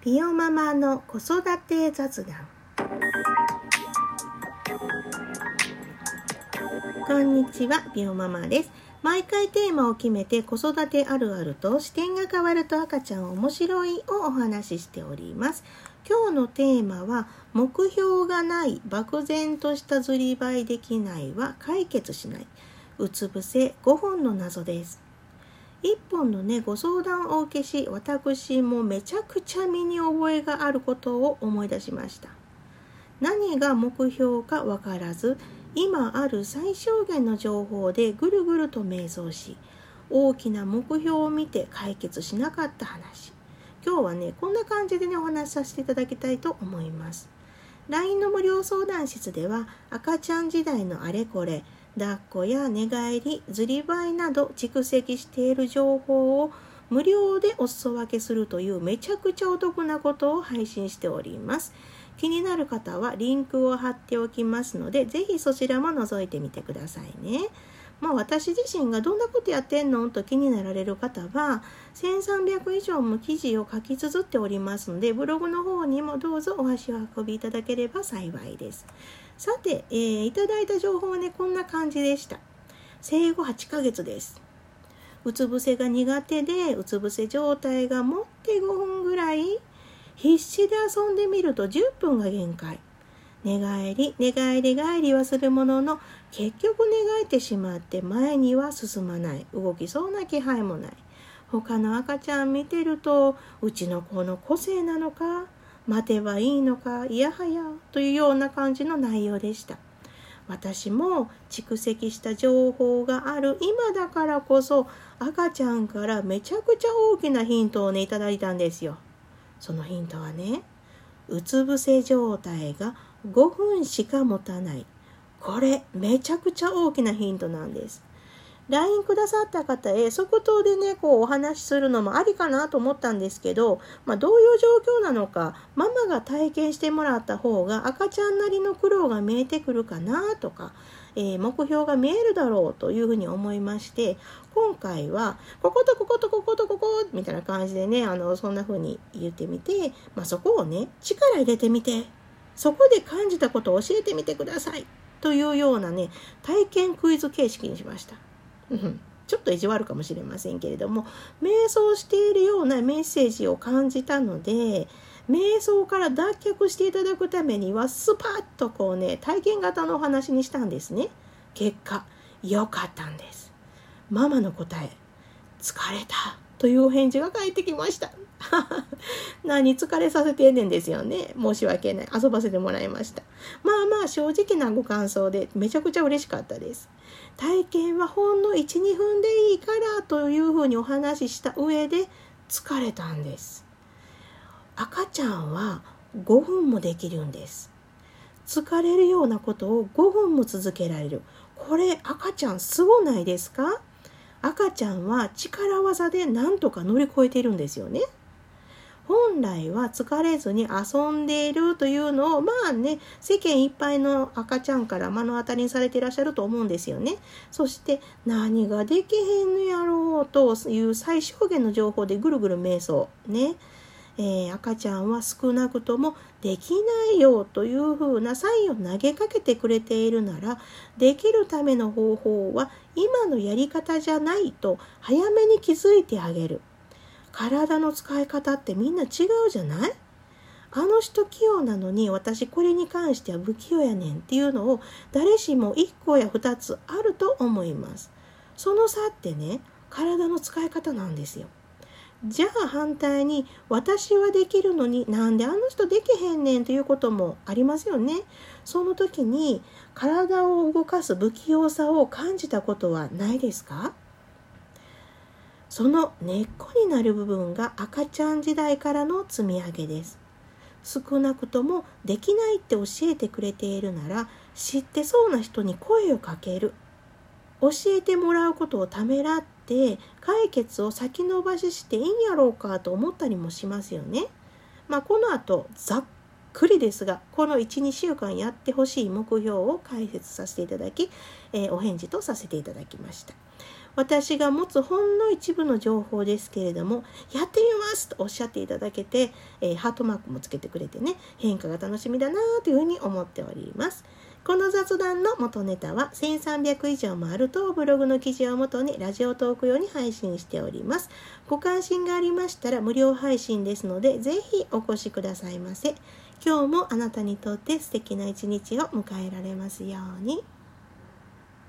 ピオママの子育て雑談。こんにちはピオママです。毎回テーマを決めて子育てあるあると視点が変わると赤ちゃん面白いをお話ししております。今日のテーマは目標がない漠然としたずりばいできないは解決しない。うつ伏せ5本の謎です。一本のねご相談をお受けし私もめちゃくちゃ身に覚えがあることを思い出しました。何が目標か分からず今ある最小限の情報でぐるぐると迷走し大きな目標を見て解決しなかった話。今日はねこんな感じでねお話しさせていただきたいと思います。LINE の無料相談室では赤ちゃん時代のあれこれ抱っこや寝返り、ずりばいなど蓄積している情報を無料でお裾分けするというめちゃくちゃお得なことを配信しております。気になる方はリンクを貼っておきますので、是非そちらも覗いてみてくださいね。まあ、私自身がどんなことやってんのと気になられる方は1300以上も記事を書き綴っておりますのでブログの方にもどうぞお足を運びいただければ幸いです。さて、えー、いただいた情報はね、こんな感じでした。生後8ヶ月です。うつ伏せが苦手で、うつ伏せ状態が持って5分ぐらい、必死で遊んでみると10分が限界。寝返り、寝返り返りはするものの、結局寝返ってしまって前には進まない。動きそうな気配もない。他の赤ちゃん見てると、うちの子の個性なのか、待てばいいのかいやはやというような感じの内容でした私も蓄積した情報がある今だからこそ赤ちゃんからめちゃくちゃ大きなヒントをねいただいたんですよそのヒントはねうつ伏せ状態が5分しか持たない。これめちゃくちゃ大きなヒントなんです。LINE くださった方へ即答でね、こうお話しするのもありかなと思ったんですけど、まあ、どういう状況なのか、ママが体験してもらった方が赤ちゃんなりの苦労が見えてくるかなとか、えー、目標が見えるだろうというふうに思いまして、今回は、こことこことこことここみたいな感じでね、あの、そんな風に言ってみて、まあ、そこをね、力入れてみて、そこで感じたことを教えてみてください。というようなね、体験クイズ形式にしました。ちょっと意地悪かもしれませんけれども瞑想しているようなメッセージを感じたので瞑想から脱却していただくためにはスパッとこうね体験型のお話にしたんですね結果良かったんですママの答え疲れたというお返事が返ってきました 何疲れさせてんねんですよね。申し訳ない。遊ばせてもらいました。まあまあ正直なご感想でめちゃくちゃ嬉しかったです。体験はほんの1、2分でいいからというふうにお話しした上で疲れたんです。赤ちゃんは5分もできるんです。疲れるようなことを5分も続けられる。これ赤ちゃんすごないですか？赤ちゃんは力技で何とか乗り越えているんですよね。本来は疲れずに遊んでいるというのをまあね世間いっぱいの赤ちゃんから目の当たりにされていらっしゃると思うんですよね。そして何ができへんのやろうという最小限の情報でぐるぐる瞑想ね。えー、赤ちゃんは少なくともできないよというふうなサインを投げかけてくれているならできるための方法は今のやり方じゃないと早めに気づいてあげる体の使い方ってみんな違うじゃない？あの人器用なのに私これに関しては不器用やねんっていうのを誰しも1個や2つあると思います。その差ってね体の使い方なんですよ。じゃあ反対に私はできるのになんであの人できへんねんということもありますよね。その時に体を動かす不器用さを感じたことはないですか？その根っこになる部分が赤ちゃん時代からの積み上げです。少なくともできないって教えてくれているなら知ってそうな人に声をかける。教えてもらうことをためらって解決を先延ばししていいんやろうかと思ったりもしますよね。まあ、この後ざっくりですがこの12週間やってほしい目標を解説させていただき、えー、お返事とさせていただきました。私が持つほんの一部の情報ですけれどもやってみますとおっしゃっていただけて、えー、ハートマークもつけてくれてね変化が楽しみだなというふうに思っておりますこの雑談の元ネタは1300以上もあるとブログの記事をもとにラジオトーク用に配信しておりますご関心がありましたら無料配信ですのでぜひお越しくださいませ今日もあなたにとって素敵な一日を迎えられますように。